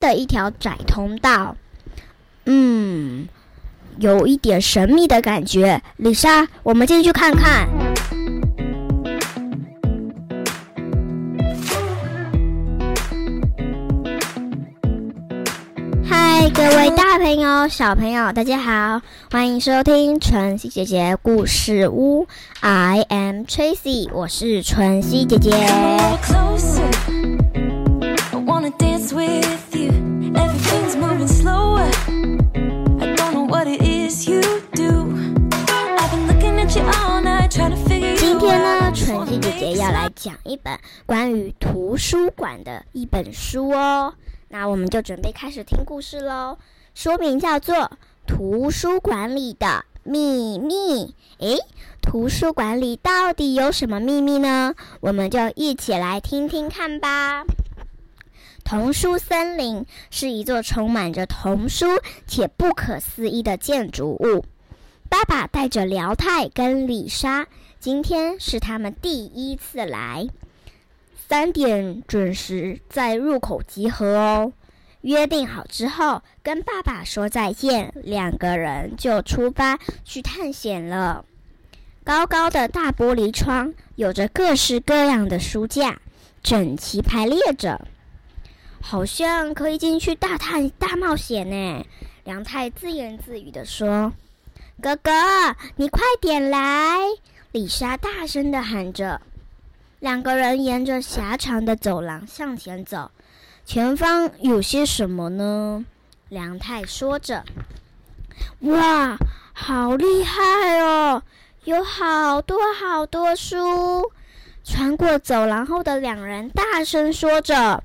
的一条窄通道。嗯，有一点神秘的感觉。李莎，我们进去看看。嗨，各位大朋友、小朋友，大家好，欢迎收听晨曦姐姐故事屋。I am Tracy，我是晨曦姐姐。呢，春熙姐姐要来讲一本关于图书馆的一本书哦。那我们就准备开始听故事喽。书名叫做《图书馆里的秘密》。诶，图书馆里到底有什么秘密呢？我们就一起来听听看吧。童书森林是一座充满着童书且不可思议的建筑物。爸爸带着辽太跟李莎，今天是他们第一次来。三点准时在入口集合哦。约定好之后，跟爸爸说再见，两个人就出发去探险了。高高的大玻璃窗，有着各式各样的书架，整齐排列着。好像可以进去大探大冒险呢，梁太自言自语地说：“哥哥，你快点来！”丽莎大声地喊着。两个人沿着狭长的走廊向前走，前方有些什么呢？梁太说着：“哇，好厉害哦，有好多好多书！”穿过走廊后的两人大声说着。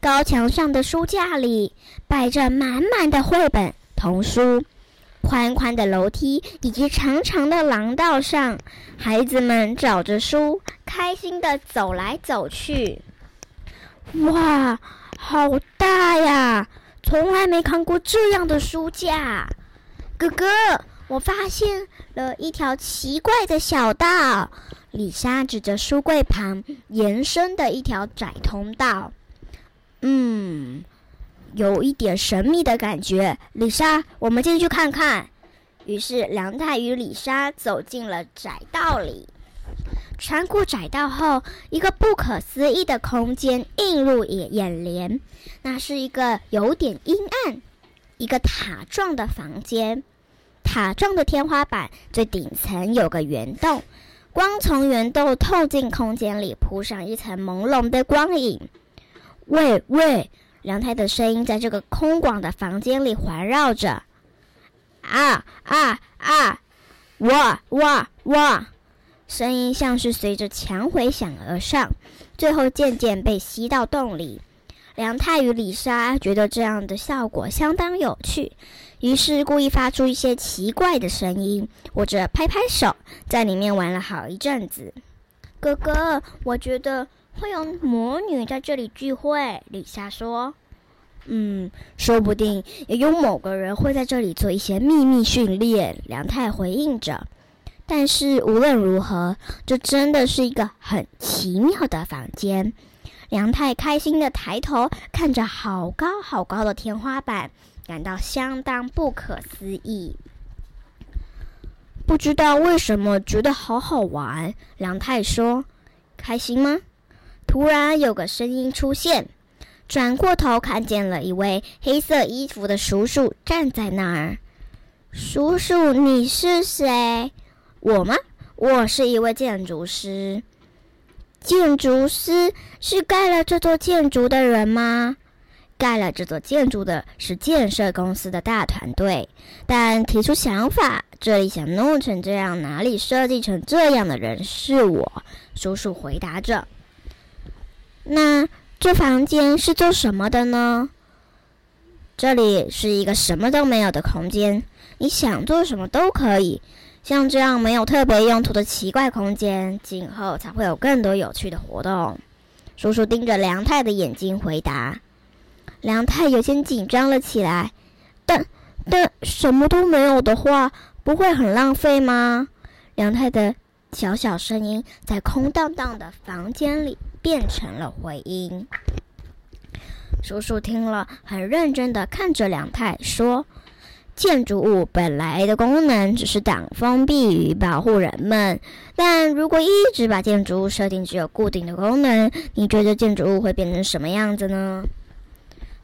高墙上的书架里摆着满满的绘本、童书，宽宽的楼梯以及长长的廊道上，孩子们找着书，开心的走来走去。哇，好大呀！从来没看过这样的书架。哥哥，我发现了一条奇怪的小道。李莎指着书柜旁延伸的一条窄通道。嗯，有一点神秘的感觉。李莎，我们进去看看。于是梁太与李莎走进了窄道里。穿过窄道后，一个不可思议的空间映入眼眼帘。那是一个有点阴暗、一个塔状的房间。塔状的天花板最顶层有个圆洞，光从圆洞透进空间里，铺上一层朦胧的光影。喂喂，梁太的声音在这个空广的房间里环绕着。啊啊啊！哇哇哇！声音像是随着墙回响而上，最后渐渐被吸到洞里。梁太与李莎觉得这样的效果相当有趣，于是故意发出一些奇怪的声音，或者拍拍手，在里面玩了好一阵子。哥哥，我觉得。会有魔女在这里聚会，李莎说：“嗯，说不定也有某个人会在这里做一些秘密训练。”梁太回应着。但是无论如何，这真的是一个很奇妙的房间。梁太开心的抬头看着好高好高的天花板，感到相当不可思议。不知道为什么觉得好好玩，梁太说：“开心吗？”突然有个声音出现，转过头看见了一位黑色衣服的叔叔站在那儿。叔叔，你是谁？我吗？我是一位建筑师。建筑师是盖了这座建筑的人吗？盖了这座建筑的是建设公司的大团队，但提出想法，这里想弄成这样，哪里设计成这样的人是我。叔叔回答着。那这房间是做什么的呢？这里是一个什么都没有的空间，你想做什么都可以。像这样没有特别用途的奇怪空间，今后才会有更多有趣的活动。叔叔盯着梁太的眼睛回答。梁太有些紧张了起来，但但什么都没有的话，不会很浪费吗？梁太的小小声音在空荡荡的房间里。变成了回音。叔叔听了，很认真的看着梁太说：“建筑物本来的功能只是挡风避雨，保护人们。但如果一直把建筑物设定只有固定的功能，你觉得建筑物会变成什么样子呢？”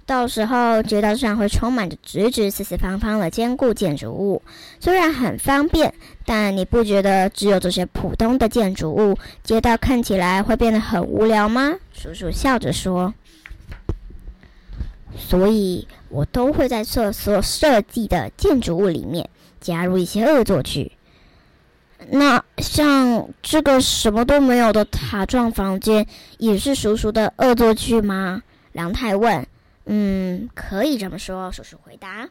到时候街道上会充满着直直、四四方方的坚固建筑物，虽然很方便，但你不觉得只有这些普通的建筑物，街道看起来会变得很无聊吗？叔叔笑着说：“所以我都会在厕所设计的建筑物里面加入一些恶作剧。那像这个什么都没有的塔状房间，也是叔叔的恶作剧吗？”梁太问。嗯，可以这么说。叔叔回答：“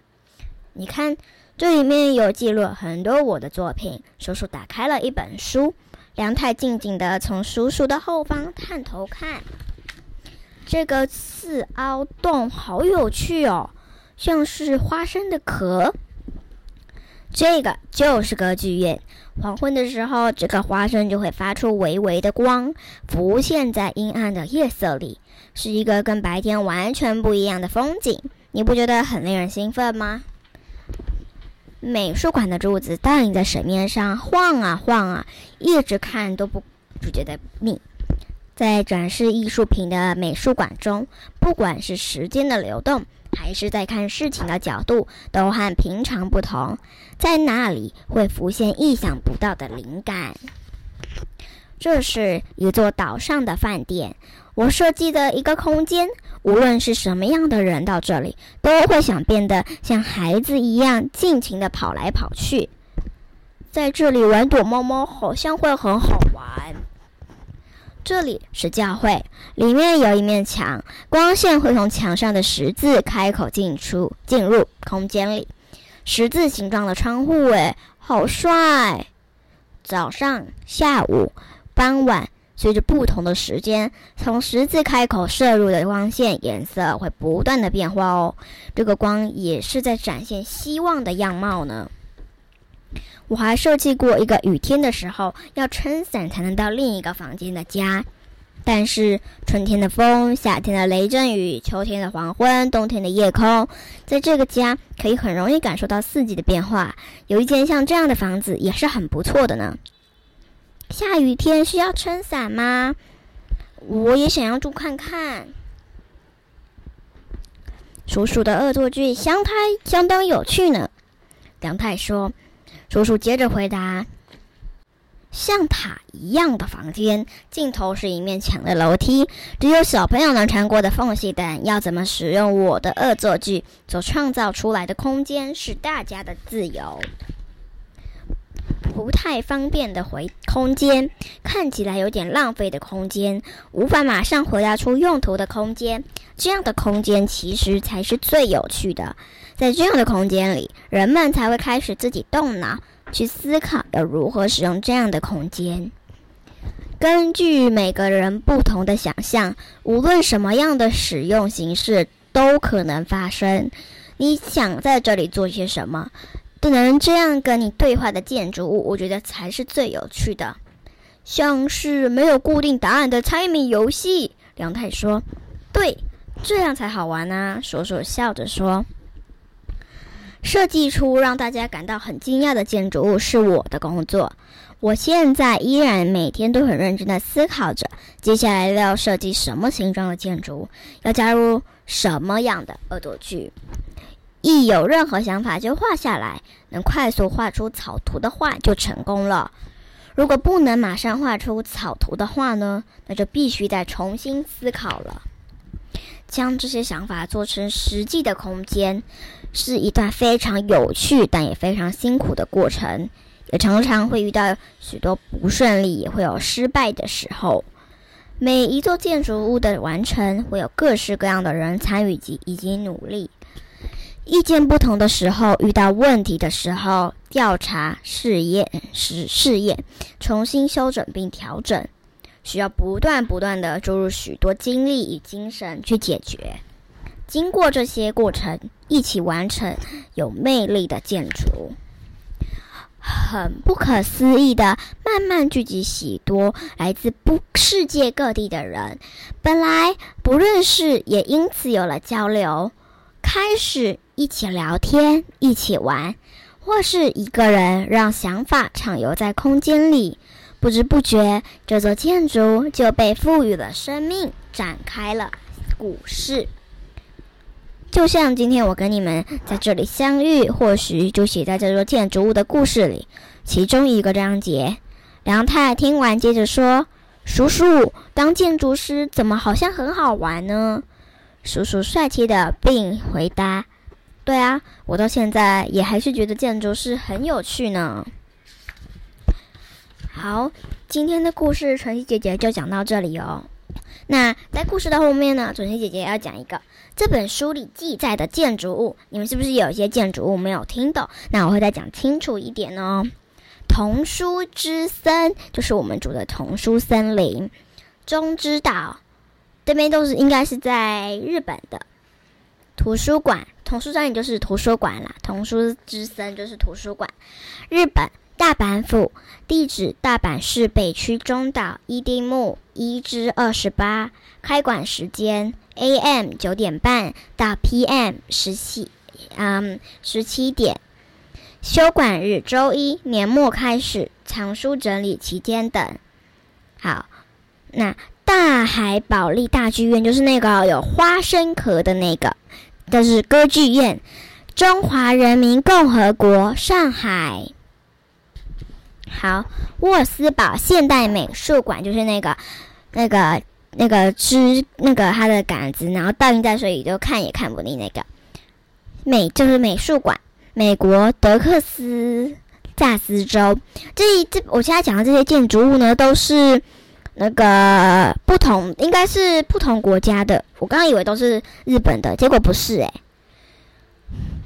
你看，这里面有记录很多我的作品。”叔叔打开了一本书，梁太静静地从叔叔的后方探头看。这个刺凹洞好有趣哦，像是花生的壳。这个就是歌剧院。黄昏的时候，这个花生就会发出微微的光，浮现在阴暗的夜色里，是一个跟白天完全不一样的风景。你不觉得很令人兴奋吗？美术馆的柱子倒映在水面上，晃啊晃啊，一直看都不不觉得腻。在展示艺术品的美术馆中，不管是时间的流动。还是在看事情的角度都和平常不同，在那里会浮现意想不到的灵感。这是一座岛上的饭店，我设计的一个空间，无论是什么样的人到这里，都会想变得像孩子一样尽情的跑来跑去。在这里玩躲猫猫，好像会很好玩。这里是教会，里面有一面墙，光线会从墙上的十字开口进出进入空间里。十字形状的窗户，诶，好帅！早上、下午、傍晚，随着不同的时间，从十字开口射入的光线颜色会不断的变化哦。这个光也是在展现希望的样貌呢。我还设计过一个雨天的时候要撑伞才能到另一个房间的家，但是春天的风、夏天的雷阵雨、秋天的黄昏、冬天的夜空，在这个家可以很容易感受到四季的变化。有一间像这样的房子也是很不错的呢。下雨天需要撑伞吗？我也想要住看看。叔叔的恶作剧相太相当有趣呢。梁太说。叔叔接着回答：“像塔一样的房间，尽头是一面墙的楼梯，只有小朋友能穿过的缝隙等。要怎么使用我的恶作剧所创造出来的空间，是大家的自由。不太方便的回空间，看起来有点浪费的空间，无法马上回答出用途的空间，这样的空间其实才是最有趣的。”在这样的空间里，人们才会开始自己动脑去思考要如何使用这样的空间。根据每个人不同的想象，无论什么样的使用形式都可能发生。你想在这里做些什么？能这样跟你对话的建筑物，我觉得才是最有趣的。像是没有固定答案的猜谜游戏，梁太说：“对，这样才好玩呢。”叔叔笑着说。设计出让大家感到很惊讶的建筑物是我的工作。我现在依然每天都很认真的思考着，接下来要设计什么形状的建筑物，要加入什么样的恶作剧。一有任何想法就画下来，能快速画出草图的话就成功了。如果不能马上画出草图的话呢，那就必须再重新思考了。将这些想法做成实际的空间。是一段非常有趣但也非常辛苦的过程，也常常会遇到许多不顺利，也会有失败的时候。每一座建筑物的完成，会有各式各样的人参与及以及努力。意见不同的时候，遇到问题的时候，调查、试验、试试验、重新修整并调整，需要不断不断的注入许多精力与精神去解决。经过这些过程，一起完成有魅力的建筑。很不可思议的，慢慢聚集许多来自不世界各地的人。本来不认识，也因此有了交流，开始一起聊天，一起玩，或是一个人让想法畅游在空间里。不知不觉，这座建筑就被赋予了生命，展开了故事。就像今天我跟你们在这里相遇，或许就写在这座建筑物的故事里。其中一个章节，梁太听完接着说：“叔叔，当建筑师怎么好像很好玩呢？”叔叔帅气的并回答：“对啊，我到现在也还是觉得建筑师很有趣呢。”好，今天的故事晨曦姐姐就讲到这里哦。那在故事的后面呢，准熙姐姐要讲一个这本书里记载的建筑物。你们是不是有一些建筑物没有听懂？那我会再讲清楚一点哦。童书之森就是我们住的童书森林。中之岛这边都是应该是在日本的图书馆。童书森林就是图书馆啦，童书之森就是图书馆。日本。大阪府地址：大阪市北区中岛一丁目一至二十八。开馆时间：A.M. 九点半到 P.M. 十七，嗯，十七点。休馆日：周一，年末开始，藏书整理期间等。好，那大海保利大剧院就是那个有花生壳的那个，这是歌剧院。中华人民共和国上海。好，沃斯堡现代美术馆就是那个、那个、那个织那个它的杆子，然后倒映在水里就看也看不腻那个美，就是美术馆。美国德克斯萨斯州，这这我现在讲的这些建筑物呢，都是那个不同，应该是不同国家的。我刚刚以为都是日本的，结果不是诶。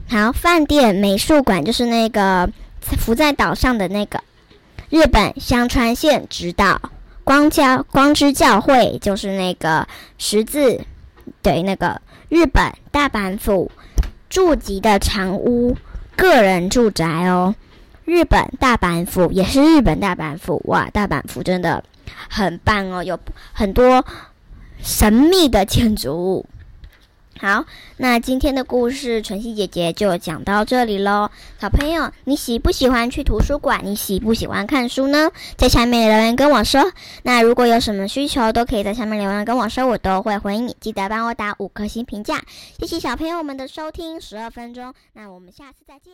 好，饭店美术馆就是那个浮在岛上的那个。日本香川县直岛光教光之教会就是那个十字，对，那个日本大阪府住吉的长屋个人住宅哦。日本大阪府也是日本大阪府哇，大阪府真的很棒哦，有很多神秘的建筑物。好，那今天的故事，晨曦姐姐就讲到这里喽。小朋友，你喜不喜欢去图书馆？你喜不喜欢看书呢？在下面留言跟我说。那如果有什么需求，都可以在下面留言跟我说，我都会回应你。记得帮我打五颗星评价。谢谢小朋友们的收听，十二分钟。那我们下次再见，